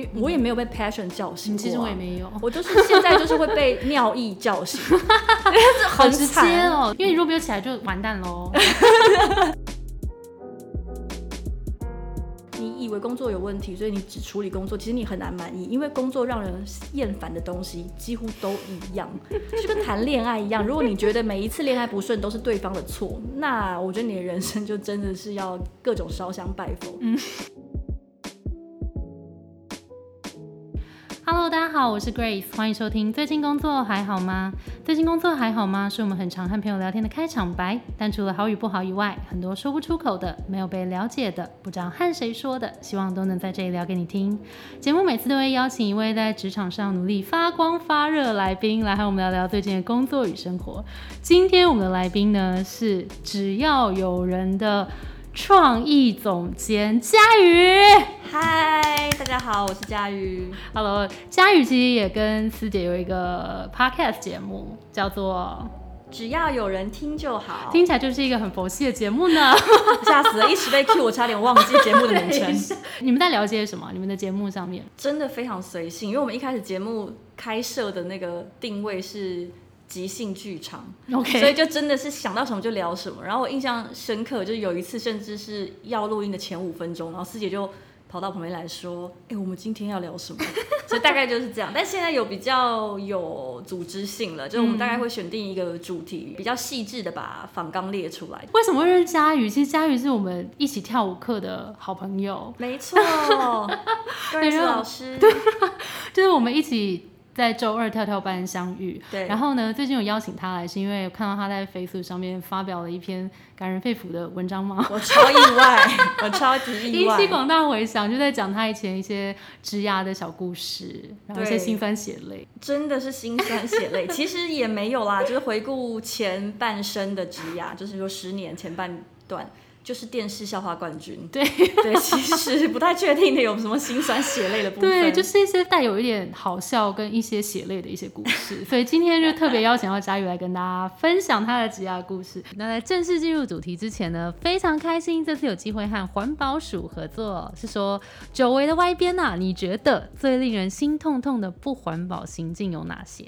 因为我也没有被 passion 叫醒、啊，其实我也没有，我就是现在就是会被尿意叫醒，好直接哦，因为你如果没有起来就完蛋喽。你以为工作有问题，所以你只处理工作，其实你很难满意，因为工作让人厌烦的东西几乎都一样，就跟谈恋爱一样。如果你觉得每一次恋爱不顺都是对方的错，那我觉得你的人生就真的是要各种烧香拜佛。嗯。Hello，大家好，我是 Grace，欢迎收听。最近工作还好吗？最近工作还好吗？是我们很常和朋友聊天的开场白。但除了好与不好以外，很多说不出口的、没有被了解的、不知道和谁说的，希望都能在这里聊给你听。节目每次都会邀请一位在职场上努力发光发热的来宾，来和我们聊聊最近的工作与生活。今天我们的来宾呢是只要有人的创意总监佳宇。嗨，大家好，我是佳宇。Hello，佳宇其实也跟思姐有一个 podcast 节目，叫做只要有人听就好，听起来就是一个很佛系的节目呢。吓死了，一时被 Q，我差点忘记节目的名称。你们在聊些什么？你们的节目上面真的非常随性，因为我们一开始节目开设的那个定位是即兴剧场，OK，所以就真的是想到什么就聊什么。然后我印象深刻，就是有一次甚至是要录音的前五分钟，然后师姐就。跑到旁边来说：“哎、欸，我们今天要聊什么？” 所以大概就是这样。但现在有比较有组织性了，就是我们大概会选定一个主题，比较细致的把访纲列出来。为什么会认识佳宇？其实佳宇是我们一起跳舞课的好朋友。没错，瑞斯老师，对就是我们一起。在周二跳跳班相遇，对。然后呢，最近有邀请他来，是因为看到他在 Facebook 上面发表了一篇感人肺腑的文章吗？我超意外，我超级意外，引起广大回响，就在讲他以前一些枝丫的小故事，然后一些心酸血泪，真的是心酸血泪。其实也没有啦，就是回顾前半生的枝丫，就是说十年前半段。就是电视笑话冠军，对对，其实不太确定的有什么心酸血泪的部分，对，就是一些带有一点好笑跟一些血泪的一些故事，所以今天就特别邀请到佳宇来跟大家分享他的职业故事。那在正式进入主题之前呢，非常开心这次有机会和环保署合作，是说久违的歪边呐、啊，你觉得最令人心痛痛的不环保行径有哪些？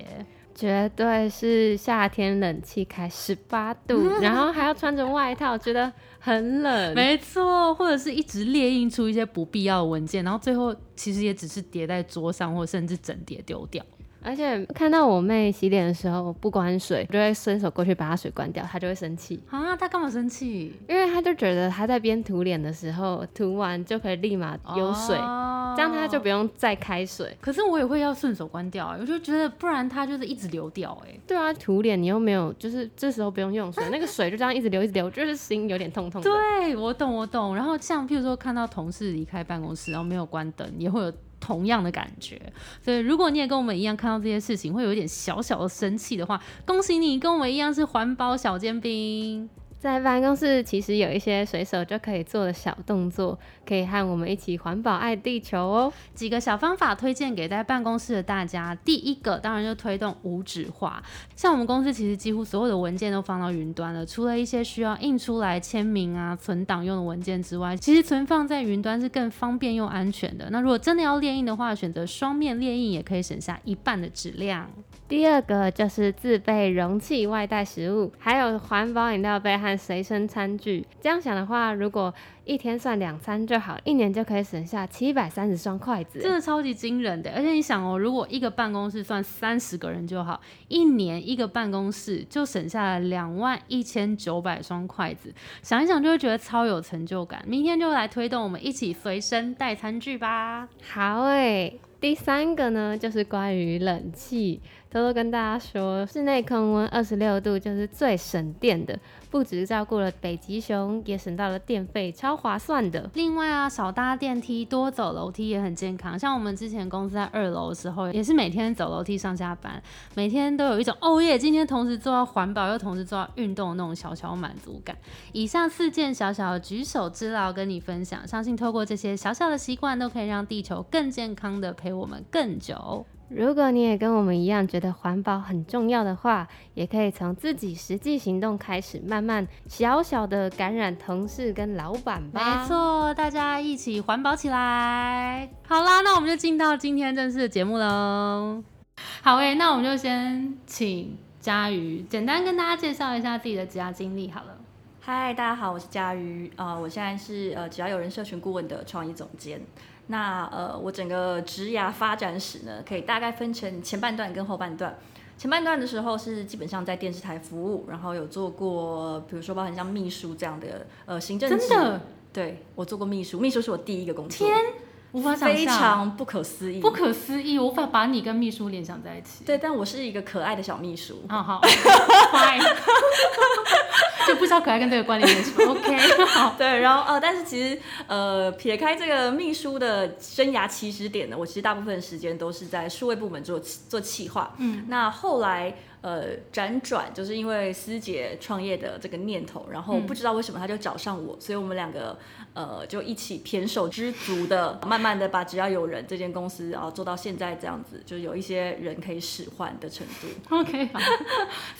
绝对是夏天冷气开十八度，然后还要穿着外套，觉得很冷。没错，或者是一直列印出一些不必要的文件，然后最后其实也只是叠在桌上，或甚至整叠丢掉。而且看到我妹洗脸的时候不关水，我就会伸手过去把她水关掉，她就会生气啊！她干嘛生气？因为她就觉得她在边涂脸的时候，涂完就可以立马有水，哦、这样她就不用再开水。可是我也会要顺手关掉、欸，我就觉得不然它就是一直流掉、欸，哎。对啊，涂脸你又没有，就是这时候不用用水，那个水就这样一直流一直流，就是心有点痛痛的。对，我懂我懂。然后像譬如说看到同事离开办公室，然后没有关灯，也会有。同样的感觉，所以如果你也跟我们一样看到这些事情，会有一点小小的生气的话，恭喜你跟我们一样是环保小尖兵。在办公室其实有一些随手就可以做的小动作，可以和我们一起环保爱地球哦。几个小方法推荐给在办公室的大家。第一个当然就推动无纸化，像我们公司其实几乎所有的文件都放到云端了，除了一些需要印出来签名啊、存档用的文件之外，其实存放在云端是更方便又安全的。那如果真的要列印的话，选择双面列印也可以省下一半的紙量。第二个就是自备容器外带食物，还有环保饮料杯和随身餐具。这样想的话，如果一天算两餐就好，一年就可以省下七百三十双筷子，真的超级惊人的。而且你想哦，如果一个办公室算三十个人就好，一年一个办公室就省下了两万一千九百双筷子，想一想就会觉得超有成就感。明天就来推动我们一起随身带餐具吧。好诶，第三个呢，就是关于冷氣。偷偷跟大家说，室内控温二十六度就是最省电的，不只照顾了北极熊，也省到了电费，超划算的。另外啊，少搭电梯，多走楼梯也很健康。像我们之前公司在二楼的时候，也是每天走楼梯上下班，每天都有一种哦耶，今天同时做到环保又同时做到运动的那种小小满足感。以上四件小小的举手之劳跟你分享，相信透过这些小小的习惯，都可以让地球更健康的陪我们更久。如果你也跟我们一样觉得环保很重要的话，也可以从自己实际行动开始，慢慢小小的感染同事跟老板吧。没错，大家一起环保起来。好啦，那我们就进到今天正式的节目喽。好诶，那我们就先请佳瑜简单跟大家介绍一下自己的职涯经历好了。嗨，大家好，我是佳瑜，呃，我现在是呃只要有人社群顾问的创意总监。那呃，我整个职涯发展史呢，可以大概分成前半段跟后半段。前半段的时候是基本上在电视台服务，然后有做过，比如说包含像秘书这样的呃行政职。真的？对，我做过秘书，秘书是我第一个工作。天，无法想象，非常不可思议，不可思议，无法把你跟秘书联想在一起。对，但我是一个可爱的小秘书。好好，fine。就不知道可爱跟这个关联是什么。OK，好。对，然后呃，但是其实呃，撇开这个秘书的生涯起始点呢，我其实大部分时间都是在数位部门做做企划。嗯，那后来。呃，辗转就是因为师姐创业的这个念头，然后不知道为什么他就找上我，所以我们两个呃就一起胼手知足的，慢慢的把只要有人这间公司啊做到现在这样子，就有一些人可以使唤的程度。OK，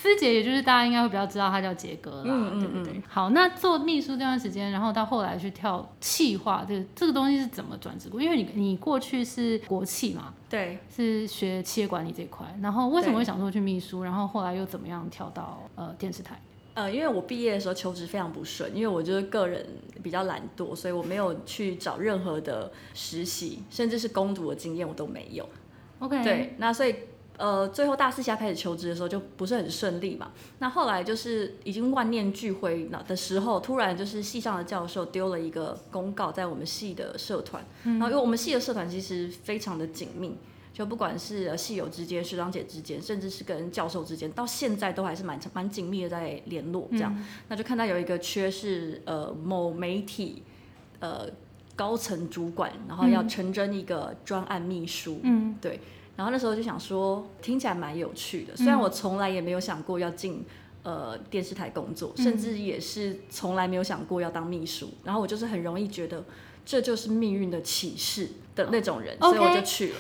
师姐也就是大家应该会比较知道他叫杰哥啦，对不对？好，那做秘书这段时间，然后到后来去跳企划，这个这个东西是怎么转职过？因为你你过去是国企嘛。对，是学企业管理这块，然后为什么会想说去秘书，然后后来又怎么样跳到呃电视台？呃，因为我毕业的时候求职非常不顺，因为我就是个人比较懒惰，所以我没有去找任何的实习，甚至是攻读的经验我都没有。OK，对，那所以呃最后大四下开始求职的时候就不是很顺利嘛。那后来就是已经万念俱灰了的时候，突然就是系上的教授丢了一个公告在我们系的社团，然后因为我们系的社团其实非常的紧密。就不管是系友之间、学长姐之间，甚至是跟教授之间，到现在都还是蛮蛮紧密的在联络。这样，那就看到有一个缺是呃某媒体呃高层主管，然后要成真一个专案秘书。嗯，对。然后那时候就想说，听起来蛮有趣的。虽然我从来也没有想过要进呃电视台工作，甚至也是从来没有想过要当秘书。然后我就是很容易觉得这就是命运的启示的那种人，所以我就去了。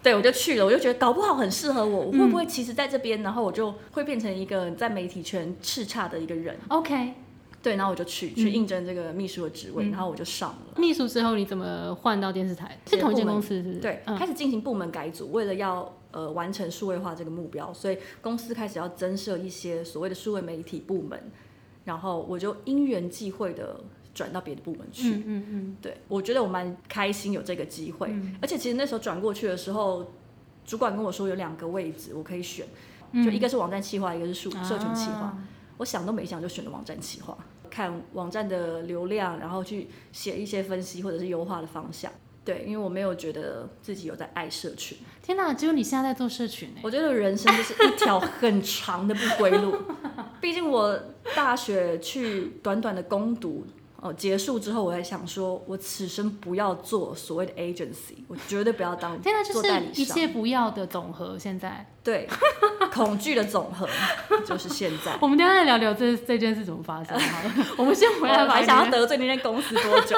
对，我就去了，我就觉得搞不好很适合我，我会不会其实在这边，然后我就会变成一个在媒体圈叱咤的一个人？OK，对，然后我就去去应征这个秘书的职位，然后我就上了。秘书之后你怎么换到电视台？是同一间公司是？对，开始进行部门改组，为了要呃完成数位化这个目标，所以公司开始要增设一些所谓的数位媒体部门，然后我就因缘际会的。转到别的部门去，嗯嗯嗯，对我觉得我蛮开心有这个机会，而且其实那时候转过去的时候，主管跟我说有两个位置我可以选，就一个是网站企划，一个是数社群企划，我想都没想就选了网站企划，看网站的流量，然后去写一些分析或者是优化的方向，对，因为我没有觉得自己有在爱社群。天哪，只有你现在在做社群我觉得人生就是一条很长的不归路，毕竟我大学去短短的攻读。哦，结束之后，我在想说，我此生不要做所谓的 agency，我绝对不要当 现在就是。一切不要的总和，现在对，恐惧的总和就是现在。我们等下再聊聊这这件事怎么发生。好了，我们先回来。还想要得罪那间公司多久？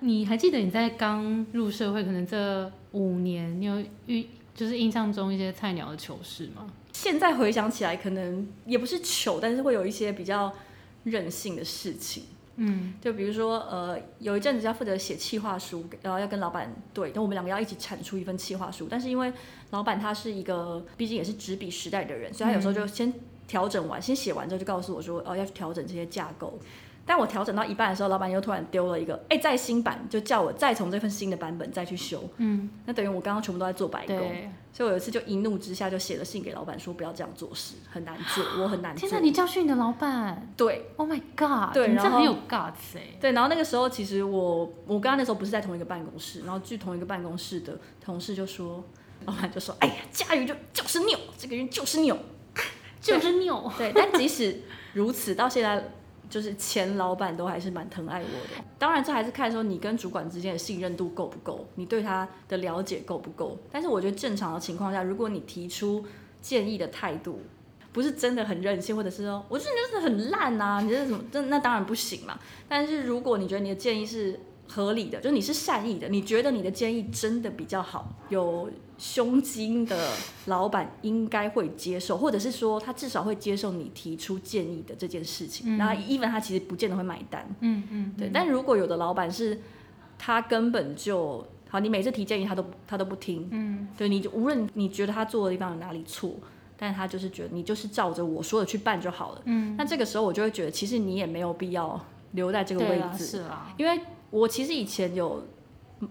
你还记得你在刚入社会，可能这五年，你有遇就是印象中一些菜鸟的糗事吗？现在回想起来，可能也不是糗，但是会有一些比较任性的事情。嗯，就比如说，呃，有一阵子要负责写企划书，然后要跟老板对，等我们两个要一起产出一份企划书。但是因为老板他是一个，毕竟也是纸笔时代的人，所以他有时候就先调整完，先写完之后就告诉我说，哦，要去调整这些架构。但我调整到一半的时候，老板又突然丢了一个，哎，在新版，就叫我再从这份新的版本再去修。嗯，那等于我刚刚全部都在做白工。所以我有一次就一怒之下就写了信给老板说不要这样做事，很难做，我很难做。天哪，你教训你的老板？对，Oh my God，对，然后很有 guts 哎。对，然后那个时候其实我我刚刚那时候不是在同一个办公室，然后据同一个办公室的同事就说，老板就说，哎呀，佳瑜就就是拗，这个人就是拗，就是拗。对，但即使如此，到现在。就是前老板都还是蛮疼爱我的，当然这还是看说你跟主管之间的信任度够不够，你对他的了解够不够。但是我觉得正常的情况下，如果你提出建议的态度不是真的很任性，或者是说我觉得你就是很烂啊，你这怎么这那当然不行嘛。但是如果你觉得你的建议是合理的，就是你是善意的，你觉得你的建议真的比较好，有胸襟的老板应该会接受，或者是说他至少会接受你提出建议的这件事情。那 even 他其实不见得会买单，嗯嗯，对。但如果有的老板是他根本就好，你每次提建议他都他都不听，嗯，对，你就无论你觉得他做的地方有哪里错，但是他就是觉得你就是照着我说的去办就好了，嗯，那这个时候我就会觉得，其实你也没有必要留在这个位置，是啊，因为我其实以前有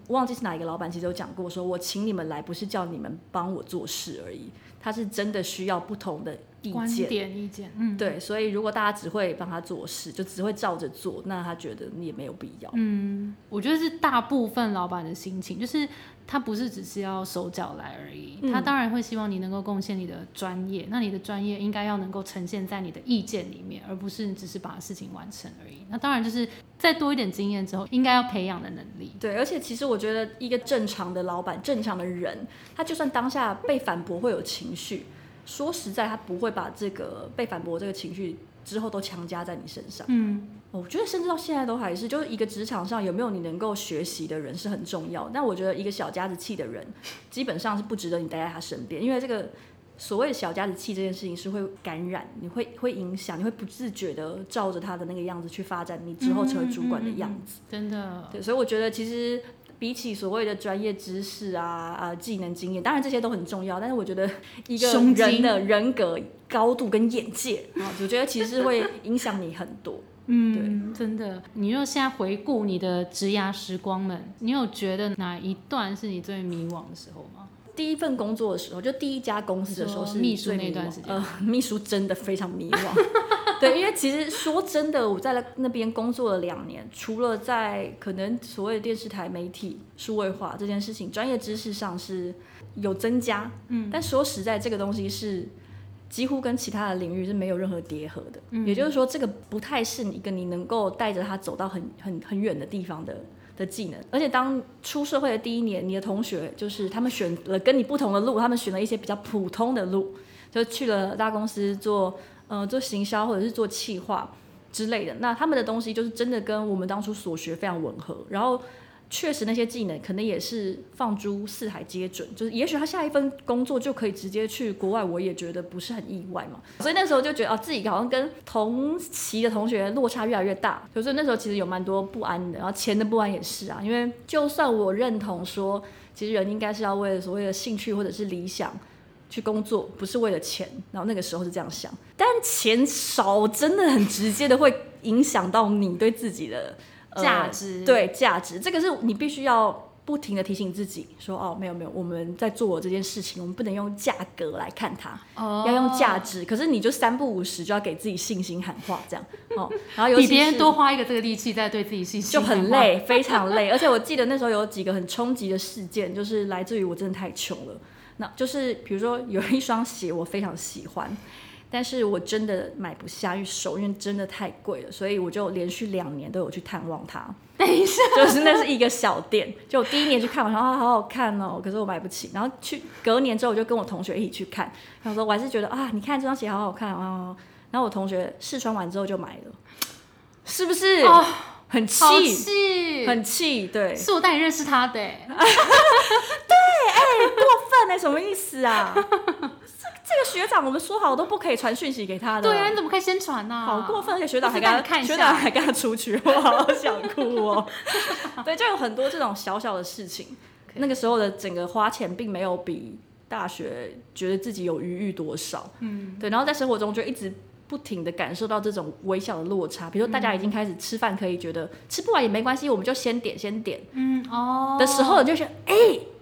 忘记是哪一个老板，其实有讲过，说我请你们来不是叫你们帮我做事而已，他是真的需要不同的意观见。点意见，嗯，对，所以如果大家只会帮他做事，就只会照着做，那他觉得你也没有必要。嗯，我觉得是大部分老板的心情，就是他不是只是要手脚来而已，嗯他当然会希望你能够贡献你的专业，那你的专业应该要能够呈现在你的意见里面，而不是只是把事情完成而已。那当然就是再多一点经验之后，应该要培养的能力。对，而且其实我觉得一个正常的老板、正常的人，他就算当下被反驳会有情绪，说实在，他不会把这个被反驳这个情绪之后都强加在你身上。嗯，我觉得甚至到现在都还是，就是一个职场上有没有你能够学习的人是很重要。但我觉得一个小家子气的人，基本上是不值得你待在他身边，因为这个所谓的小家子气这件事情是会感染，你会会影响，你会不自觉的照着他的那个样子去发展你之后成为主管的样子。真的，对，所以我觉得其实。比起所谓的专业知识啊、啊技能、经验，当然这些都很重要，但是我觉得 一个人的人格高度跟眼界啊，我觉得其实会影响你很多。嗯，真的。你若现在回顾你的职涯时光们，你有觉得哪一段是你最迷惘的时候吗？第一份工作的时候，就第一家公司的时候是秘书那段时间呃，秘书真的非常迷惘。对，因为其实说真的，我在那边工作了两年，除了在可能所谓的电视台媒体数位化这件事情，专业知识上是有增加，嗯，但说实在，这个东西是几乎跟其他的领域是没有任何叠合的。嗯也就是说，这个不太是一个你能够带着他走到很很很远的地方的的技能。而且当出社会的第一年，你的同学就是他们选了跟你不同的路，他们选了一些比较普通的路，就去了大公司做呃做行销或者是做企划之类的。那他们的东西就是真的跟我们当初所学非常吻合，然后。确实，那些技能可能也是放诸四海皆准，就是也许他下一份工作就可以直接去国外，我也觉得不是很意外嘛。所以那时候就觉得啊，自己好像跟同期的同学落差越来越大，所以那时候其实有蛮多不安的，然后钱的不安也是啊，因为就算我认同说，其实人应该是要为了所谓的兴趣或者是理想去工作，不是为了钱。然后那个时候是这样想，但钱少真的很直接的会影响到你对自己的。呃价值对价值，这个是你必须要不停的提醒自己说，哦，没有没有，我们在做这件事情，我们不能用价格来看它，哦要用价值。可是你就三不五时就要给自己信心喊话，这样哦，然后尤其比别人多花一个这个力气在对自己信心，就很。累，非常累。而且我记得那时候有几个很冲击的事件，就是来自于我真的太穷了。那就是比如说有一双鞋我非常喜欢，但是我真的买不下，因为手因为真的太贵了，所以我就连续两年都有去探望它。等一下，就是那是一个小店，就我第一年去看，我说啊好好看哦，可是我买不起。然后去隔年之后，我就跟我同学一起去看，然后说我还是觉得啊，你看这双鞋好好看啊。然后我同学试穿完之后就买了，是不是？哦很气，很气，对，是我带你认识他的欸，犯了什么意思啊？这这个学长，我们说好都不可以传讯息给他的。对啊，你怎么可以先传呢？好过分！而且学长还跟他看学长还跟他出去，我好想哭哦。对，就有很多这种小小的事情。那个时候的整个花钱并没有比大学觉得自己有余裕多少。嗯，对。然后在生活中就一直不停的感受到这种微小的落差，比如说大家已经开始吃饭，可以觉得吃不完也没关系，我们就先点先点嗯哦的时候，你就觉得哎。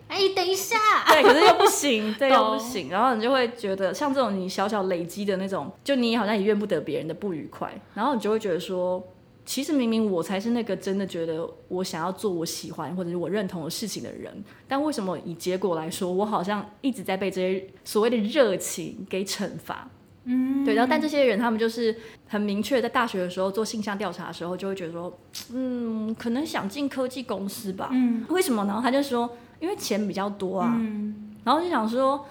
哎，等一下，对，可是又不行，对，又不行，然后你就会觉得像这种你小小累积的那种，就你好像也怨不得别人的不愉快，然后你就会觉得说，其实明明我才是那个真的觉得我想要做我喜欢或者是我认同的事情的人，但为什么以结果来说，我好像一直在被这些所谓的热情给惩罚？嗯，对，然后但这些人他们就是很明确，在大学的时候做性向调查的时候，就会觉得说，嗯，可能想进科技公司吧，嗯为什么呢？他就说，因为钱比较多啊，嗯然后就想说，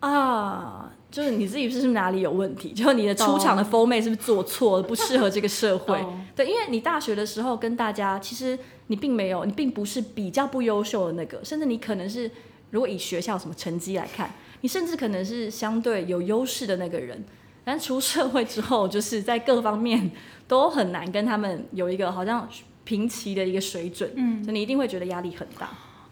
啊，就是你自己是不是哪里有问题？就是你的出场的 format 是不是做错了，不适合这个社会？懂对，因为你大学的时候跟大家，其实你并没有，你并不是比较不优秀的那个，甚至你可能是，如果以学校什么成绩来看，你甚至可能是相对有优势的那个人。但出社会之后，就是在各方面 都很难跟他们有一个好像平齐的一个水准，嗯，所以你一定会觉得压力很大。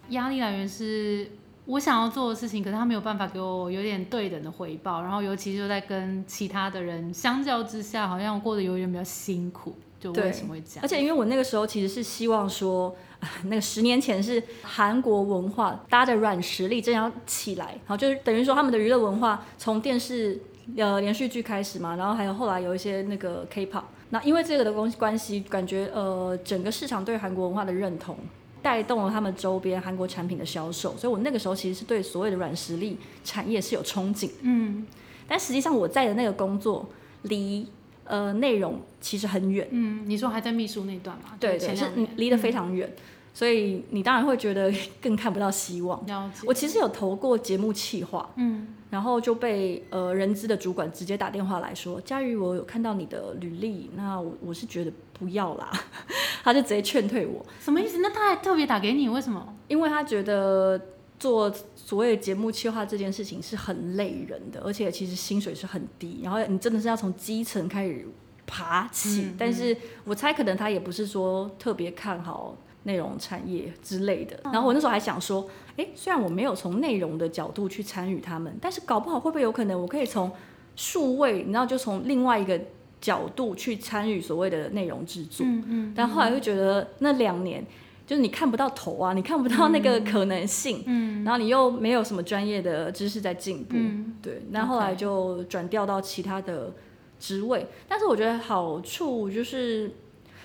压力来源是我想要做的事情，可是他没有办法给我有点对等的回报，然后尤其就在跟其他的人相较之下，好像过得有点比较辛苦，就为什么会这样？而且因为我那个时候其实是希望说，啊 那个十年前是韩国文化搭着软实力正要起来，然后就是等于说他们的娱乐文化从电视呃连续剧开始嘛，然后还有后来有一些那个 K-pop，那因为这个的关关系，感觉呃整个市场对韩国文化的认同。带动了他们周边韩国产品的销售，所以我那个时候其实是对所谓的软实力产业是有憧憬。嗯但实际上我在的那个工作离呃内容其实很远。嗯，你说还在秘书那段嘛？对对，是离得非常远，所以你当然会觉得 更看不到希望。我其实有投过节目企划，嗯然后就被呃人资的主管直接打电话来说：“佳瑜，我有看到你的履历，那我我是觉得不要啦。” 他就直接劝退我，什么意思？那他还特别打给你，为什么？因为他觉得做所谓节目企划这件事情是很累人的，而且其实薪水是很低，然后你真的是要从基层开始爬起。嗯但是我猜可能他也不是说特别看好内容产业之类的。然后我那时候还想说，诶，虽然我没有从内容的角度去参与他们，但是搞不好会不会有可能我可以从数位，你知道，就从另外一个角度去参与所谓的内容制作。嗯嗯但后来又觉得那两年，就是你看不到头啊，你看不到那个可能性，嗯。然后你又没有什么专业的知识在进步，嗯。对。那后来就转调到其他的职位，但是我觉得好处就是。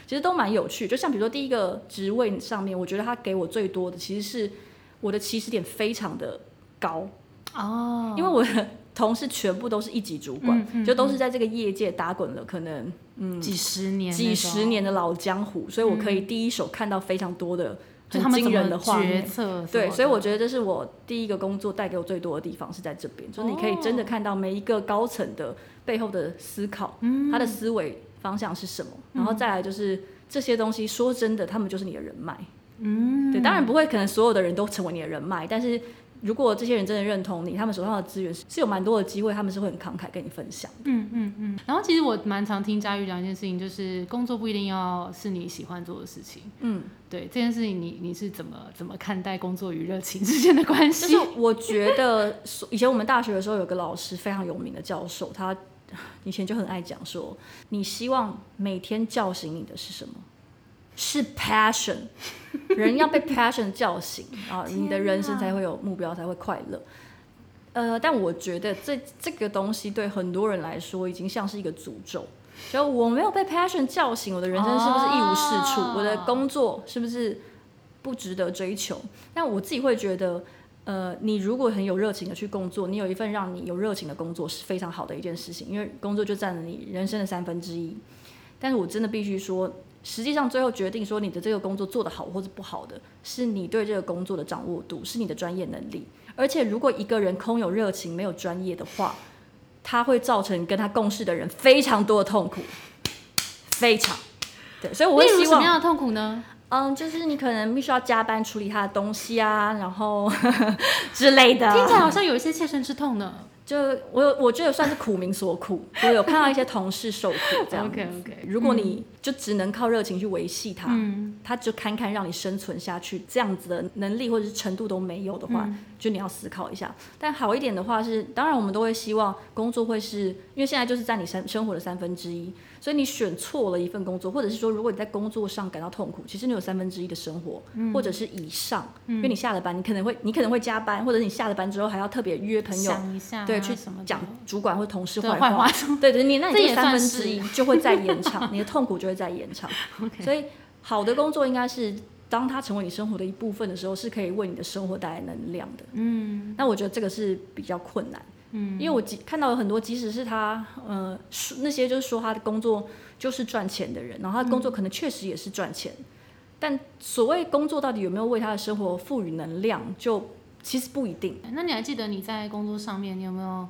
其实都蛮有趣，就像比如说第一个职位上面，我觉得他给我最多的其实是我的起始点非常的高，哦，因为我的同事全部都是一级主管，就都是在这个业界打滚了，可能嗯几十年，几十年的老江湖，所以我可以第一手看到非常多的很惊人的画决面。策对，所以我觉得这是我第一个工作带给我最多的地方是在这边，就是你可以真的看到每一个高层的背后的思考，嗯。他的思维方向是什么，然后再来就是这些东西，说真的，他们就是你的人脉。嗯，对，当然不会可能所有的人都成为你的人脉，但是如果这些人真的认同你，他们手上的资源是是有蛮多的机会，他们是会很慷慨跟你分享。嗯嗯嗯。然后其实我蛮常听佳玉讲一件事情，就是工作不一定要是你喜欢做的事情。嗯，对这件事情你，你是怎么怎么看待工作与热情之间的关就系？是我觉得以前我们大学的时候有个老师非常有名的教授，他 以前就很爱讲说，你希望每天叫醒你的是什么？是 passion，人要被 passion 叫醒啊，你的人生才会有目标，才会快乐。呃，但我觉得这这个东西对很多人来说已经像是一个诅咒。就我没有被 passion 叫醒，我的人生是不是一无是处？哦我的工作是不是不值得追求？但我自己会觉得，呃，你如果很有热情的去工作，你有一份让你有热情的工作是非常好的一件事情，因为工作就占了你人生的三分之一。但是我真的必须说，实际上最后决定说你的这个工作做得好或者不好的，是你对这个工作的掌握度，是你的专业能力。而且如果一个人空有热情没有专业的话，他会造成跟他共事的人非常多的痛苦，非常。对，所以我会希望，什么样的痛苦呢？嗯，就是你可能必须要加班处理他的东西啊，然后 之类的。听起来好像有一些切身之痛呢。就我有，我觉得算是苦民所苦。我有看到一些同事受苦这样子。OK OK，如果你就只能靠热情去维系他，嗯它就堪堪让你生存下去，这样子的能力或者是程度都没有的话，嗯就你要思考一下。但好一点的话是，当然我们都会希望工作会是，因为现在就是在你生生活的三分之一，所以你选错了一份工作，或者是说如果你在工作上感到痛苦，其实你有三分之一的生活，嗯或者是以上，因为你下了班，你可能会你可能会加班，或者你下了班之后还要特别约朋友。想一下啊、对，去讲主管或同事对坏坏话对对，你那你这也三分之一就会再延长，你的痛苦就会再延长。所以好的工作应该是，当它成为你生活的一部分的时候，是可以为你的生活带来能量的。嗯那我觉得这个是比较困难，嗯，因为我即看到有很多，即使是他呃那些就是说他的工作就是赚钱的人，然后他的工作可能确实也是赚钱，但所谓工作到底有没有为他的生活赋予能量，就其实不一定。那你还记得你在工作上面，你有没有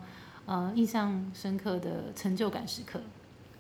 呃印象深刻的成就感时刻？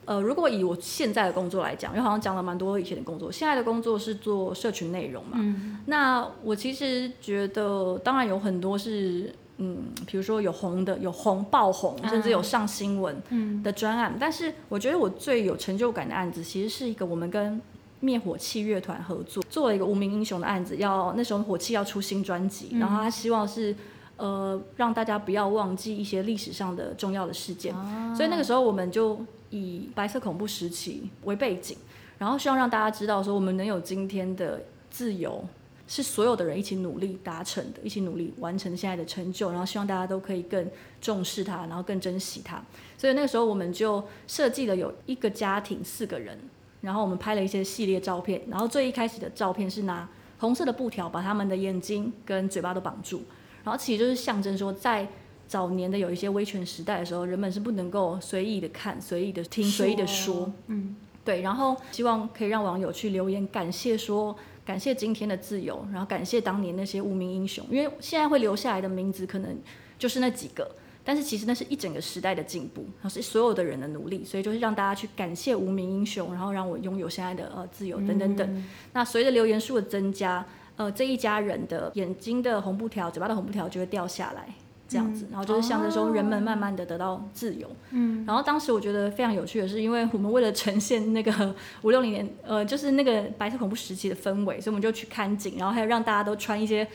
呃，如果以我现在的工作来讲，因为好像讲了蛮多以前的工作，现在的工作是做社群内容嘛。嗯那我其实觉得，当然有很多是，嗯，比如说有红的，有红爆红，甚至有上新闻嗯的专案。但是我觉得我最有成就感的案子，其实是一个我们跟灭火器乐团合作做了一个无名英雄的案子，要那时候火器要出新专辑，然后他希望是。呃，让大家不要忘记一些历史上的重要的事件，所以那个时候我们就以白色恐怖时期为背景，然后希望让大家知道说，我们能有今天的自由，是所有的人一起努力达成的，一起努力完成现在的成就，然后希望大家都可以更重视它，然后更珍惜它。所以那个时候我们就设计了有一个家庭四个人，然后我们拍了一些系列照片，然后最一开始的照片是拿红色的布条把他们的眼睛跟嘴巴都绑住，然后其实就是象征说在。早年的有一些威权时代的时候，人们是不能够随意的看、随意的听、随意的说，嗯。对，然后希望可以让网友去留言感谢说，感谢今天的自由，然后感谢当年那些无名英雄，因为现在会留下来的名字可能就是那几个，但是其实那是一整个时代的进步，然后是所有的人的努力，所以就是让大家去感谢无名英雄，然后让我拥有现在的呃自由等等等。那随着留言数的增加，呃，这一家人的眼睛的红布条、嘴巴的红布条就会掉下来。这样子，然后就是象征说人们慢慢的得到自由。嗯，然后当时我觉得非常有趣的是，因为我们为了呈现那个 五六零年，呃，就是那个白色恐怖时期的氛围，所以我们就去看景，然后还有让大家都穿一些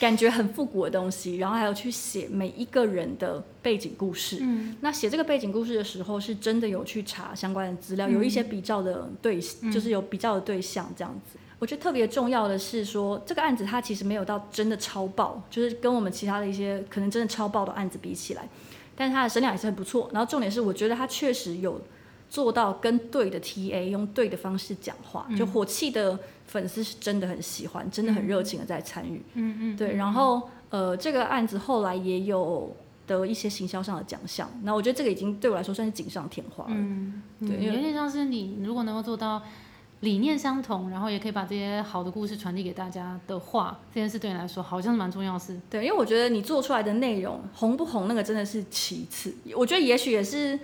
感觉很复古的东西，然后还有去写每一个人的背景故事。嗯，那写这个背景故事的时候，是真的有去查相关的资料，有一些比较的对，就是有比较的对象这样子。我觉得特别重要的是说，这个案子它其实没有到真的超爆，就是跟我们其他的一些可能真的超爆的案子比起来，但是它的声量也是很不错。然后重点是，我觉得它确实有做到跟对的 TA 用对的方式讲话，就火气的粉丝是真的很喜欢，真的很热情的在参与。嗯嗯，对，然后呃，这个案子后来也有得一些行销上的奖项，那我觉得这个已经对我来说算是锦上添花了。嗯，对，有点像是你如果能够做到理念相同，然后也可以把这些好的故事传递给大家的话，这件事对你来说好像是蛮重要的事。对，因为我觉得你做出来的内容红不红，那个真的是其次。我觉得也许也是，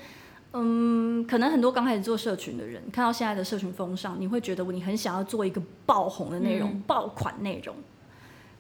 嗯，可能很多刚开始做社群的人，看到现在的社群风尚，你会觉得你很想要做一个爆红的内容、爆款内容，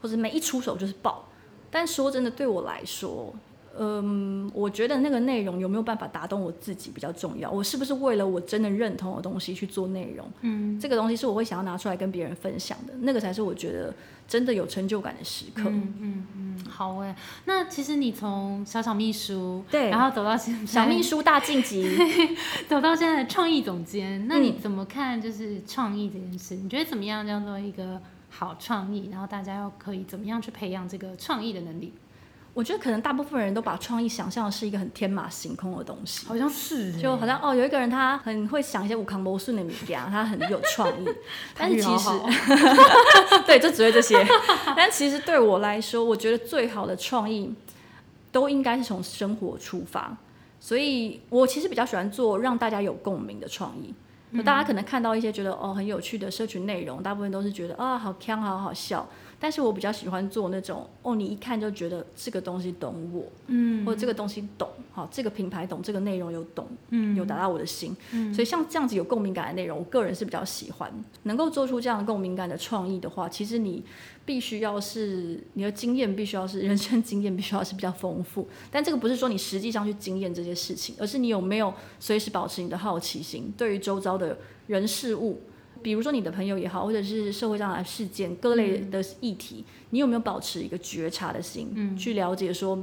或者每一出手就是爆。但说真的，对我来说，嗯，我觉得那个内容有没有办法打动我自己比较重要。我是不是为了我真的认同的东西去做内容？嗯，这个东西是我会想要拿出来跟别人分享的，那个才是我觉得真的有成就感的时刻。嗯嗯嗯，好哎。那其实你从小小秘书，对然后走到现在小秘书大晋级，走到现在的创意总监，那嗯你怎么看就是创意这件事？你觉得怎么样叫做一个好创意？然后大家又可以怎么样去培养这个创意的能力？我觉得可能大部分人都把创意想象的是一个很天马行空的东西，好像是就好像哦，有一个人他很会想一些武康魔术的米家，他很有创意，但是其实 对，就只会这些。但其实对我来说，我觉得最好的创意都应该是从生活出发，所以我其实比较喜欢做让大家有共鸣的创意。那大家可能看到一些觉得哦很有趣的社群内容，大部分都是觉得啊好康好好笑，但是我比较喜欢做那种哦你一看就觉得这个东西懂我，嗯或者这个东西懂，好这个品牌懂，这个内容有懂，嗯有达到我的心，嗯所以像这样子有共鸣感的内容，我个人是比较喜欢。能够做出这样共鸣感的创意的话，其实你必须要是你的经验，必须要是人生经验，必须要是比较丰富。但这个不是说你实际上去经验这些事情，而是你有没有随时保持你的好奇心，对于周遭的人事物。比如说你的朋友也好，或者是社会上的事件各类的议题，你有没有保持一个觉察的心，嗯去了解说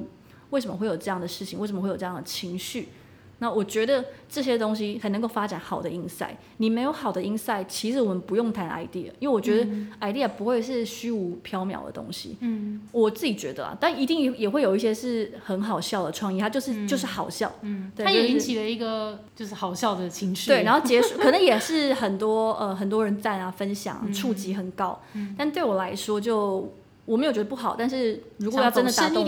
为什么会有这样的事情，为什么会有这样的情绪？那我觉得这些东西才能够发展好的 insight。你没有好的 insight，其实我们不用谈 idea，因为我觉得 idea 不会是虚无缥缈的东西。嗯我自己觉得啊，但一定也也会有一些是很好笑的创意，它就是、就是好笑。嗯，对它也引起了一个就是好笑的情绪。对，然后结束可能也是很多呃很多人赞啊分享嗯啊，触及很高。但对我来说就我没有觉得不好，但是如果要真的打动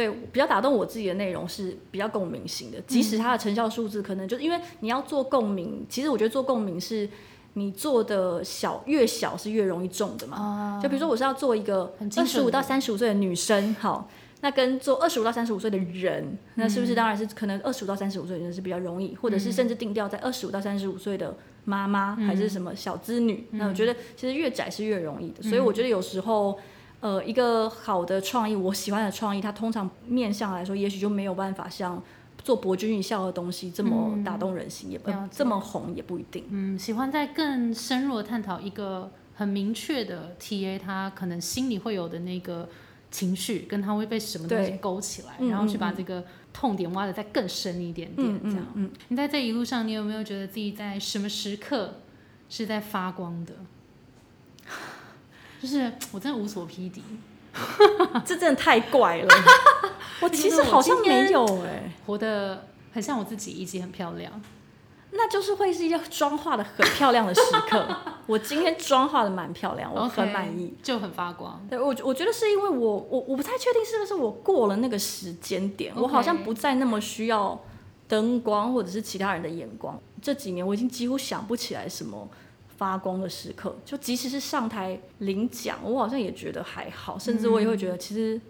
对，比较打动我自己的内容是比较共鸣型的，即使它的成效数字可能就是因为你要做共鸣，其实我觉得做共鸣是你做的小越小是越容易中的嘛。啊，就比如说我是要做一个二十五到三十五岁的女生，好，那跟做二十五到三十五岁的人，那是不是当然是可能二十五到三十五岁的人是比较容易，或者是甚至定调在二十五到三十五岁的妈妈，还是什么小资女？那我觉得其实越窄是越容易的，所以我觉得有时候。呃，一个好的创意，我喜欢的创意，它通常面向来说，也许就没有办法像做博君一笑的东西这么打动人心，也不这么红，也不一定。嗯，喜欢在更深入的探讨一个很明确的 TA，他可能心里会有的那个情绪，跟他会被什么东西勾起来，然后去把这个痛点挖的再更深一点点，这样。嗯，你在这一路上，你有没有觉得自己在什么时刻是在发光的？就是我真的无所匹敌，这真的太怪了。我其实好像没有哎，活得很像我自己，以及很漂亮。那就是会是一个妆化的很漂亮的时刻。我今天妆化的蛮漂亮，我很满意，就很发光。对我，我觉得是因为我，我我不太确定是不是我过了那个时间点，我好像不再那么需要灯光或者是其他人的眼光。这几年我已经几乎想不起来什么。发光的时刻，就即使是上台领奖，我好像也觉得还好，甚至我也会觉得其实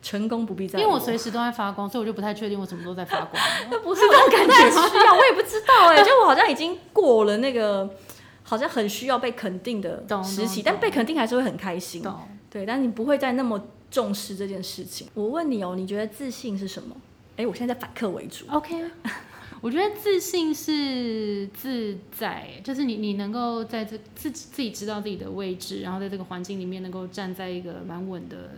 成功不必在。因为我随时都在发光，所以我就不太确定我什么时候在发光。那不是这种感觉需要，我也不知道哎，就我好像已经过了那个好像很需要被肯定的时期，但被肯定还是会很开心。对，但你不会再那么重视这件事情。我问你哦，你觉得自信是什么？哎，我现在在反客为主。OK。我觉得自信是自在，就是你你能够在这自己自己知道自己的位置，然后在这个环境里面能够站在一个蛮稳的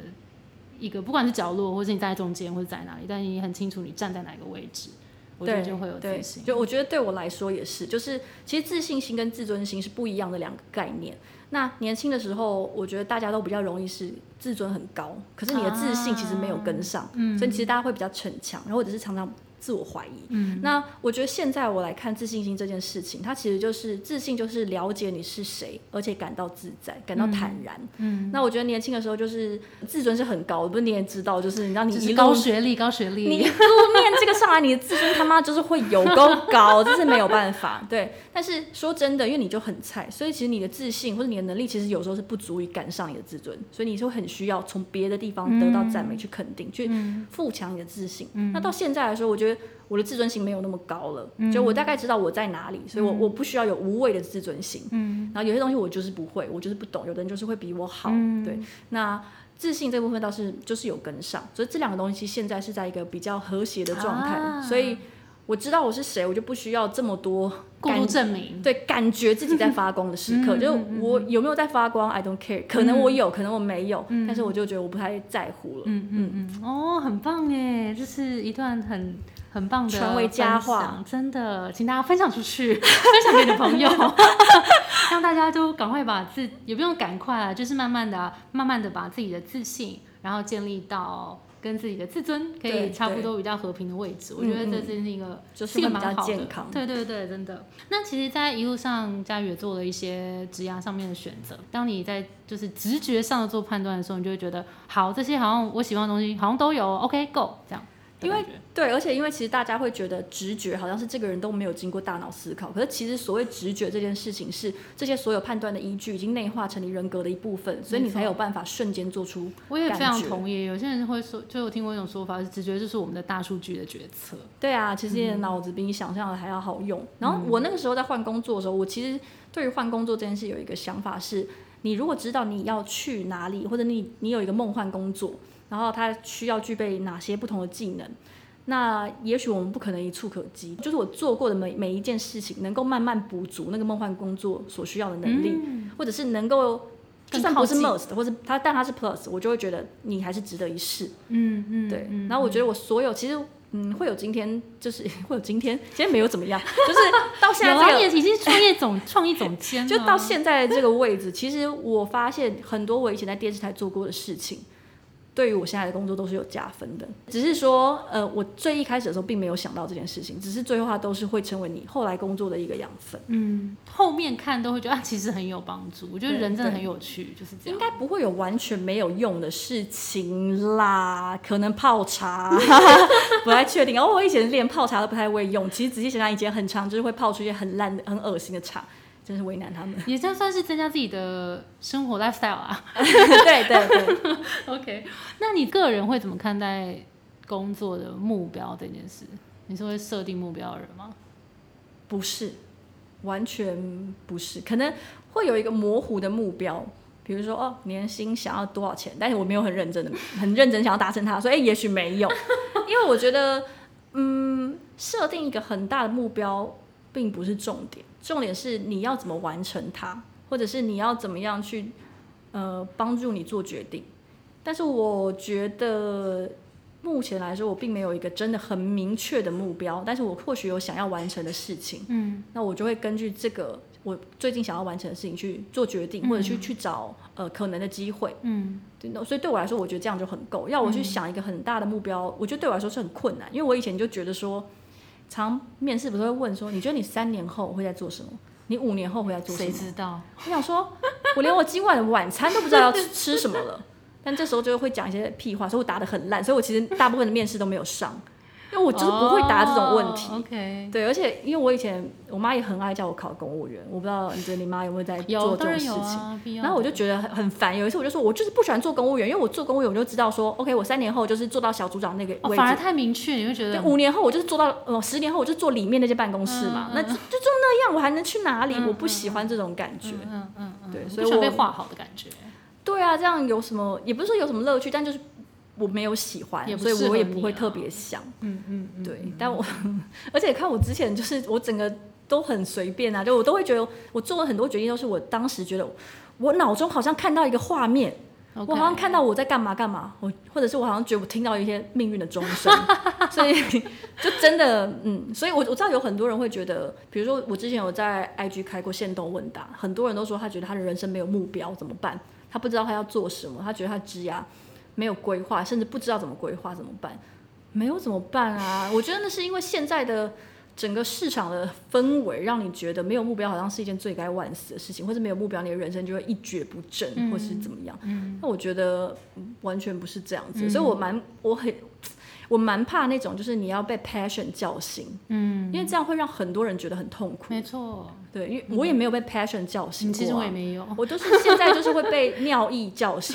一个，不管是角落，或者你在中间，或者在哪里，但你很清楚你站在哪个位置，我觉得就会有自信。就我觉得对我来说也是，就是其实自信心跟自尊心是不一样的两个概念。那年轻的时候，我觉得大家都比较容易是自尊很高，可是你的自信其实没有跟上，所以其实大家会比较逞强，然后或者是常常。自我怀疑，嗯，那我觉得现在我来看自信心这件事情，它其实就是自信，就是了解你是谁，而且感到自在，感到坦然，嗯。那我觉得年轻的时候就是自尊是很高，不是你也知道，就是你知道你一高学历，高学历，你一路面这个上来，你的自尊他妈就是会有够高，这是没有办法，对。但是说真的，因为你就很菜，所以其实你的自信或者你的能力，其实有时候是不足以赶上你的自尊，所以你就很需要从别的地方得到赞美，去肯定，去富强你的自信。那到现在来说，我觉得。我的自尊心没有那么高了，就我大概知道我在哪里，所以我我不需要有无谓的自尊心。嗯，然后有些东西我就是不会，我就是不懂，有的人就是会比我好。对，那自信这部分倒是就是有跟上，所以这两个东西现在是在一个比较和谐的状态。所以我知道我是谁，我就不需要这么多过度证明。对，感觉自己在发光的时刻，就我有没有在发光，I don't care。可能我有可能我没有，但是我就觉得我不太在乎了。嗯嗯嗯，哦，很棒哎，这是一段很。很棒的成为佳话，真的，请大家分享出去，分享给你的朋友，让大家都赶快把自，也不用赶快啊，就是慢慢的、慢慢的把自己的自信，然后建立到跟自己的自尊可以差不多比较和平的位置。我觉得这是一个，就是一个蛮好的，对对对，真的。那其实，在一路上，佳宇也做了一些职涯上面的选择。当你在就是直觉上做判断的时候，你就会觉得，好，这些好像我喜欢的东西，好像都有，OK，Go，这样。因为对，而且因为其实大家会觉得直觉好像是这个人都没有经过大脑思考，可是其实所谓直觉这件事情是这些所有判断的依据已经内化成你人格的一部分，所以你才有办法瞬间做出。我也非常同意，有些人会说，就有听过一种说法是直觉就是我们的大数据的决策。对啊，其实你的脑子比你想象的还要好用。然后我那个时候在换工作的时候，我其实对于换工作这件事有一个想法是，你如果知道你要去哪里，或者你你有一个梦幻工作，然后他需要具备哪些不同的技能。那也许我们不可能一触可及，就是我做过的每每一件事情，能够慢慢补足那个梦幻工作所需要的能力，或者是能够，就算不是 most，或者它但它是 plus，我就会觉得你还是值得一试。嗯嗯，对。然后我觉得我所有其实嗯会有今天，就是 会有今天，今天没有怎么样，就是到现在这个已经创业总 创意总监，就到现在这个位置，其实我发现很多我以前在电视台做过的事情。对于我现在的工作都是有加分的，只是说，呃，我最一开始的时候并没有想到这件事情，只是最后它都是会成为你后来工作的一个养分。嗯，后面看都会觉得啊，其实很有帮助。我觉得人真的很有趣，就是这样。应该不会有完全没有用的事情啦，可能泡茶，不太确定。哦，我以前连泡茶都不太会用，其实仔细想想，以前很长就是会泡出一些很烂、很恶心的茶。真是为难他们。也这样算是增加自己的生活 lifestyle 啊。对对对，OK，那你个人会怎么看待工作的目标这件事？你是会设定目标的人吗？不是，完全不是，可能会有一个模糊的目标，比如说哦，年薪想要多少钱，但是我没有很认真的、很认真想要达成它，所以诶也许没有，因为我觉得，嗯，设定一个很大的目标并不是重点，重点是你要怎么完成它，或者是你要怎么样去呃帮助你做决定。但是我觉得目前来说，我并没有一个真的很明确的目标，但是我或许有想要完成的事情，嗯，那我就会根据这个我最近想要完成的事情去做决定，或者去去找呃可能的机会。嗯，所以对我来说，我觉得这样就很够。要我去想一个很大的目标，我觉得对我来说是很困难，因为我以前就觉得说，常面试不是会问说，你觉得你三年后会在做什么？你五年后会在做什么谁么？知道？我想说，我连我今晚的晚餐都不知道要吃吃什么了。但这时候就会讲一些屁话，所以我答的很烂，所以我其实大部分的面试都没有上，因为我就是不会答这种问题。哦 OK，对，而且因为我以前我妈也很爱叫我考公务员，我不知道你觉得你妈有没有在做这种事情。然后我就觉得很很烦，有一次我就说，我就是不喜欢做公务员，因为我做公务员我就知道说，OK，我三年后就是做到小组长那个哦，位置，反而太明确，你会觉，得五年后我就是做到，呃，十年后我就做里面那间办公室嘛，嗯嗯那就就就那样，我还能去哪里？嗯我不喜欢这种感觉。嗯嗯对所以我被画好的感觉。对啊，这样有什么？也不是说有什么乐趣，但就是我没有喜欢，所以我也不会特别想。嗯嗯嗯，对，但我而且看我之前就是我整个都很随便啊，就我都会觉得我做了很多决定都是我当时觉得我脑中好像看到一个画面，我好像看到我在干嘛干嘛，我或者是我好像觉得我听到一些命运的钟声，所以就真的嗯，所以我我知道有很多人会觉得，比如说我之前有在 IG 开过线动问答，很多人都说他觉得他的人生没有目标怎么办？他不知道他要做什么，他觉得他职涯没有规划，甚至不知道怎么规划怎么办？没有怎么办啊？我觉得那是因为现在的整个市场的氛围，让你觉得没有目标好像是一件罪该万死的事情，或者没有目标，你的人生就会一蹶不振，嗯或是怎么样。嗯那我觉得嗯完全不是这样子，嗯所以我蛮我很我蛮怕那种就是你要被 passion 叫醒，嗯，因为这样会让很多人觉得很痛苦。没错，对，因为我也没有被 passion 叫醒过、啊，嗯其实我也没有，我都是现在就是会被尿意叫醒，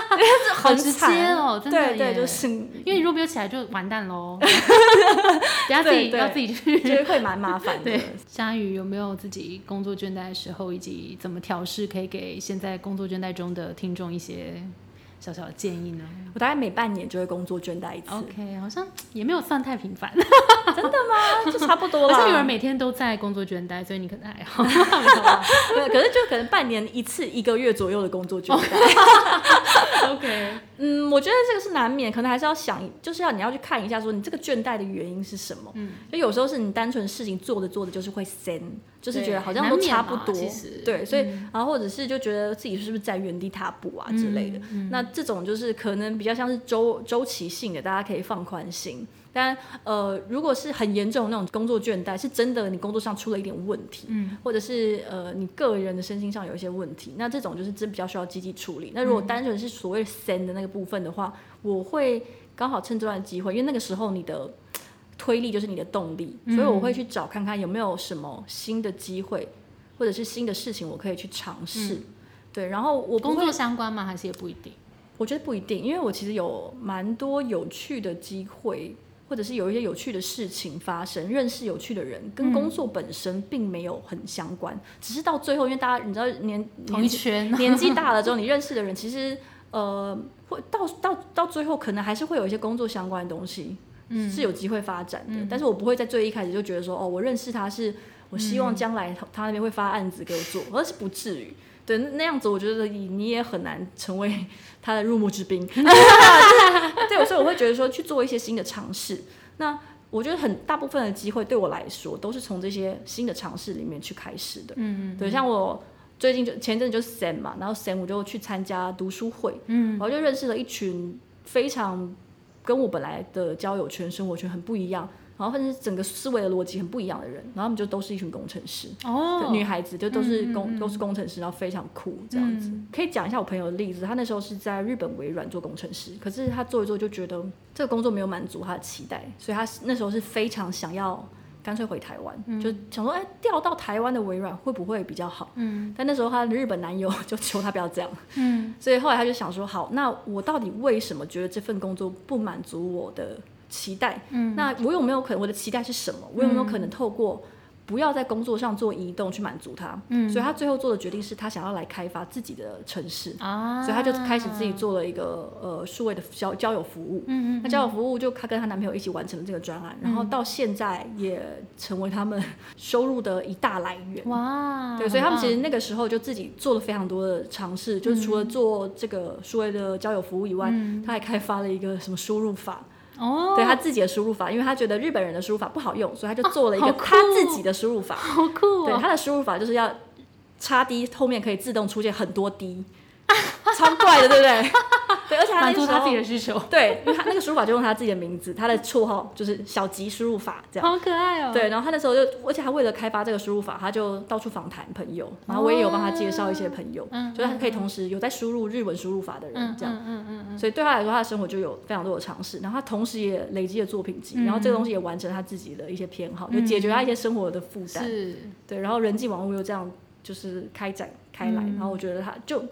好直接哦，真的对对，就是。因为你如果没有起来就完蛋喽，等下自己要自己去。觉得会蛮麻烦的。对。，佳宇有没有自己工作倦怠的时候，以及怎么调试，可以给现在工作倦怠中的听众一些小小的建议呢我大概每半年就会工作倦怠一次？OK，好像 也没有算太频繁，真的吗 就差不多好像有人了。每天都在工作倦怠，所以你可能还好。可是就可能半年一次，一个月左右的工作倦哦怠。OK，嗯，我觉得这个是难免，可能还是要想，就是要你要去看一下，说你这个倦怠的原因是什么。嗯，就有时候是你单纯事情做着做着就是会森，就是觉得好像都差不多。对，所以、嗯然后或者是就觉得自己是不是在原地踏步啊之类的。嗯那这种就是可能比较像是周周期性的，大家可以放宽心。但呃，如果是很严重的那种工作倦怠，是真的你工作上出了一点问题，嗯或者是呃你个人的身心上有一些问题，那这种就是真比较需要积极处理。那如果单纯是所谓的 send 的那个部分的话，我会刚好趁这段机会，因为那个时候你的推力就是你的动力，所以我会去找看看有没有什么新的机会，或者是新的事情我可以去尝试。对，然后我工作相关吗？还是也不一定？我觉得不一定，因为我其实有蛮多有趣的机会，或者是有一些有趣的事情发生，认识有趣的人，跟工作本身并没有很相关，只是到最后，因为大家你知道年同一年纪圈，年纪大了之后，你认识的人其实呃，会到到到最后，可能还是会有一些工作相关的东西。嗯是有机会发展的，但是我不会在最一开始就觉得说，哦，我认识他是我希望将来他他那边会发案子给我做，而是不至于。对，那样子我觉得你你也很难成为他的入幕之宾。对，所以我会觉得说去做一些新的尝试。那我觉得很大部分的机会对我来说都是从这些新的尝试里面去开始的。嗯对，像我最近就前阵子就 Sam 嘛，然后 Sam 我就去参加读书会，嗯然后就认识了一群非常跟我本来的交友圈、生活圈很不一样，然后反正整个思维的逻辑很不一样的人，然后他们就都是一群工程师。哦，女孩子就都是工、嗯嗯嗯都是工程师，然后非常酷这样子。嗯可以讲一下我朋友的例子，他那时候是在日本微软做工程师，可是他做一做就觉得这个工作没有满足他的期待，所以他那时候是非常想要干脆回台湾，就想说，哎，调到台湾的微软会不会比较好？嗯但那时候她的日本男友就求她不要这样，嗯 所以后来她就想说，好，那我到底为什么觉得这份工作不满足我的期待？嗯那我有没有可能我的期待是什么？我有没有可能透过不要在工作上做移动去满足他？嗯。所以他最后做的决定是他想要来开发自己的城市，啊，所以他就开始自己做了一个呃数位的交交友服务。嗯嗯那交友服务就她跟她男朋友一起完成了这个专案，然后到现在也成为他们收入的一大来源。哇，对，所以他们其实那个时候就自己做了非常多的尝试，就是除了做这个数位的交友服务以外，嗯。他还开发了一个什么输入法，棒哦，对他自己的输入法，因为他觉得日本人的输入法不好用，所以他就做了一个他自己的输入法。好酷对，哦，他的输入法就是要插 D 后面可以自动出现很多 D，超怪的，对不对？对，而且他那个时候满足他自己的需求，对，因为他那个输入法就用他自己的名字，他的绰号就是小吉输入法这样。好可爱哦，对，然后他那时候就，而且他为了开发这个输入法，他就到处访谈朋友，然后我也有帮他介绍一些朋友，嗯就是他可以同时有在输入日文输入法的人嗯，这样。嗯嗯嗯所以对他来说，他的生活就有非常多的尝试，然后他同时也累积了作品集，然后这个东西也完成他自己的一些偏好，就解决他一些生活的负嗯，担。是，对，然后人际网络又这样就是开展开来，然后我觉得他就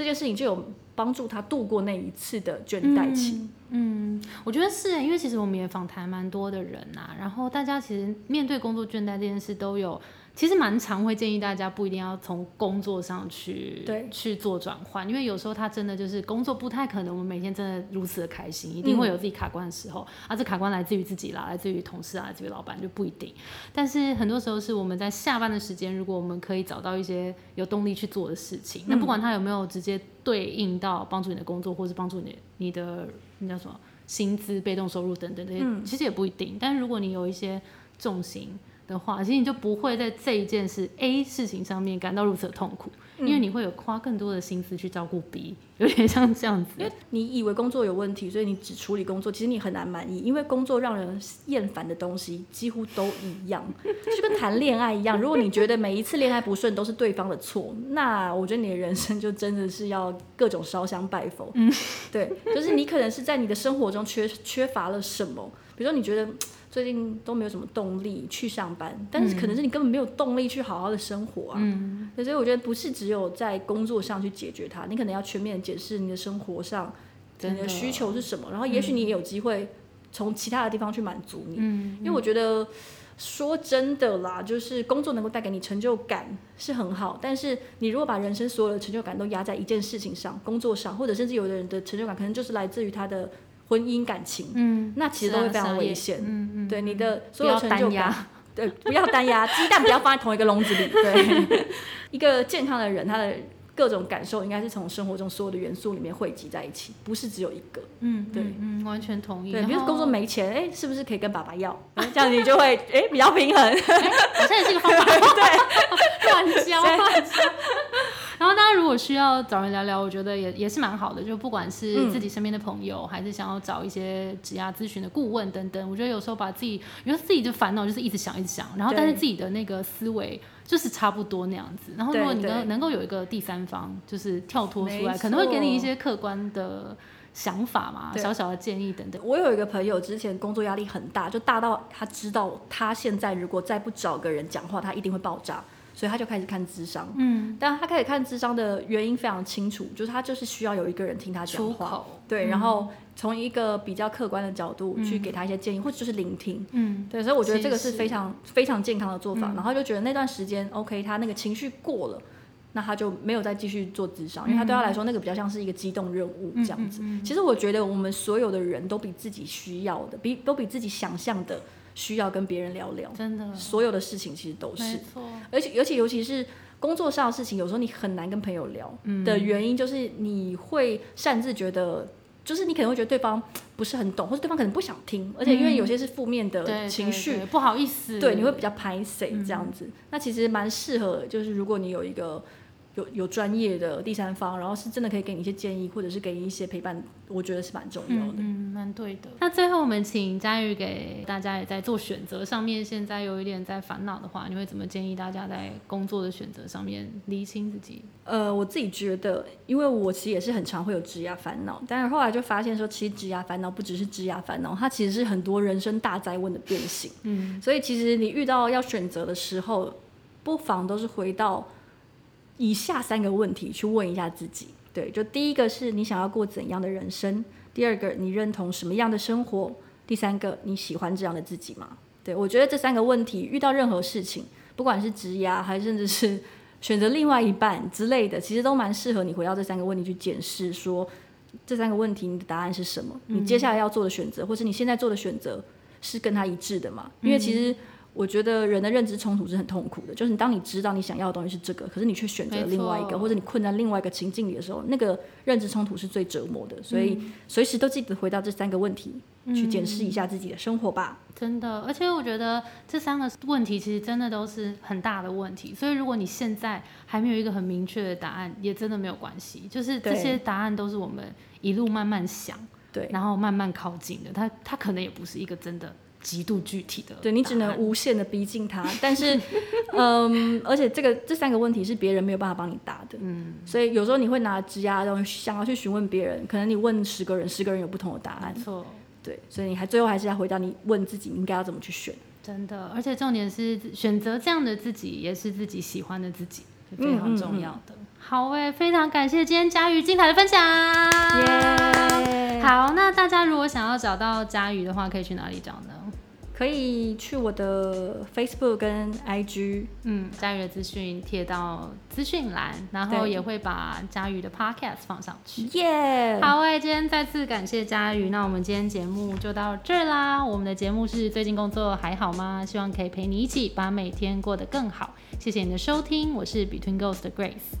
这件事情就有帮助他度过那一次的倦怠期。嗯，我觉得是欸，因为其实我们也访谈蛮多的人呐、然后大家其实面对工作倦怠这件事都有，其实蛮常会建议大家不一定要从工作上去对去做转换，因为有时候他真的就是工作不太可能，我们每天真的如此的开心，一定会有自己卡关的时候，啊，这卡关来自于自己啦，来自于同事啊，来自于老板就不一定，但是很多时候是我们在下班的时间，如果我们可以找到一些有动力去做的事情，那不管他有没有直接对应到帮助你的工作，或是帮助你你的那叫什么薪资、被动收入等等这些，其实也不一定。但是如果你有一些重心的话，其实你就不会在这一件事 A 事情上面感到如此的痛苦，因为你会有花更多的心思去照顾 B，有点像这样子。因为你以为工作有问题，所以你只处理工作，其实你很难满意，因为工作让人厌烦的东西几乎都一样，就跟谈恋爱一样。如果你觉得每一次恋爱不顺都是对方的错，那我觉得你的人生就真的是要各种烧香拜佛。嗯，对，就是你可能是在你的生活中缺缺乏了什么，比如说你觉得。最近都没有什么动力去上班，但是可能是你根本没有动力去好好的生活啊。嗯，所以我觉得不是只有在工作上去解决它，你可能要全面地检视你的生活上的你的需求是什么，然后也许你也有机会从其他的地方去满足你。嗯，因为我觉得说真的啦，就是工作能够带给你成就感是很好，但是你如果把人生所有的成就感都压在一件事情上，工作上，或者甚至有的人的成就感可能就是来自于他的婚姻感情，嗯，那其实都会非常危险。嗯嗯，对你的所有成就感单压，，对，不要单压，鸡蛋不要放在同一个笼子里。对，一个健康的人，他的各种感受应该是从生活中所有的元素里面汇集在一起，不是只有一个。嗯，对嗯，嗯完全同意。对，比如工作没钱，哎，是不是可以跟爸爸要？这样你就会哎比较平衡。好像也是一个方法，对，乱教乱教。然后，当然，如果需要找人聊聊，我觉得也也是蛮好的。就不管是嗯自己身边的朋友，还是想要找一些职业咨询的顾问等等，我觉得有时候把自己，因为自己的烦恼就是一直想一直想，然后但是自己的那个思维就是差不多那样子。然后，如果你能能够有一个第三方，就是跳脱出来，可能会给你一些客观的想法嘛，小小的建议等等。我有一个朋友，之前工作压力很大，就大到他知道他现在如果再不找个人讲话，他一定会爆炸，所以他就开始看智商。嗯，但他开始看智商的原因非常清楚，就是他就是需要有一个人听他讲话，对，嗯。然后从一个比较客观的角度去给他一些建议，或者就是聆听。嗯，对，所以我觉得这个是非常非常健康的做法。嗯。然后就觉得那段时间，OK，他那个情绪过了，那他就没有再继续做智商，因为他对他来说那个比较像是一个机动任务这样子。嗯嗯嗯。其实我觉得我们所有的人都比自己需要的，比都比自己想象的需要跟别人聊聊。真的所有的事情其实都没是，错，而且而且尤其是工作上的事情，有时候你很难跟朋友聊嗯的原因，就是你会擅自觉得。就是你可能会觉得对方不是很懂，或者对方可能不想听，而且因为有些是负面的情绪，对不好意思，对，你会比较拍谁嗯这样子。那其实蛮适合，就是如果你有一个有有专业的第三方，然后是真的可以给你一些建议，或者是给你一些陪伴，我觉得是蛮重要的。嗯，蛮对的。那最后我们请佳玉给大家也在做选择上面，现在有一点在烦恼的话，你会怎么建议大家在工作的选择上面厘清自己？呃，我自己觉得，因为我其实也是很常会有职涯烦恼，但是后来就发现说，其实职涯烦恼不只是职涯烦恼，它其实是很多人生大灾问的变形。嗯，所以其实你遇到要选择的时候，不妨都是回到。以下三个问题去问一下自己，对，就第一个是你想要过怎样的人生，第二个你认同什么样的生活，第三个你喜欢这样的自己吗？对我觉得这三个问题遇到任何事情，不管是职涯还是甚至是选择另外一半之类的，其实都蛮适合你回到这三个问题去检视，说这三个问题你的答案是什么？你接下来要做的选择，或是你现在做的选择是跟他一致的吗？因为其实。我觉得人的认知冲突是很痛苦的，就是当你知道你想要的东西是这个，可是你却选择另外一个，或者你困在另外一个情境里的时候，那个认知冲突是最折磨的。所以随时都记得回到这三个问题，去检视一下自己的生活吧。真的，而且我觉得这三个问题其实真的都是很大的问题。所以如果你现在还没有一个很明确的答案，也真的没有关系。就是这些答案都是我们一路慢慢想，对，然后慢慢靠近的。它它可能也不是一个真的。极度具体的，对你只能无限的逼近他，但是，嗯，而且这个这三个问题是别人没有办法帮你答的，嗯，所以有时候你会拿枝丫东西想要去询问别人，可能你问十个人，十个人有不同的答案，错，对，所以你还最后还是要回到你问自己应该要怎么去选，真的，而且重点是选择这样的自己，也是自己喜欢的自己，非常重要的。好诶，非常感谢今天佳瑜精彩的分享，耶！好，那大家如果想要找到佳瑜的话，可以去哪里找呢？可以去我的 Facebook 跟 IG，嗯，佳宇的资讯贴到资讯栏，然后也会把佳宇的 Podcast 放上去。耶，好诶，今天再次感谢佳宇，那我们今天节目就到这儿啦。我们的节目是最近工作还好吗？希望可以陪你一起把每天过得更好。谢谢你的收听，我是 Between Ghost 的 Grace。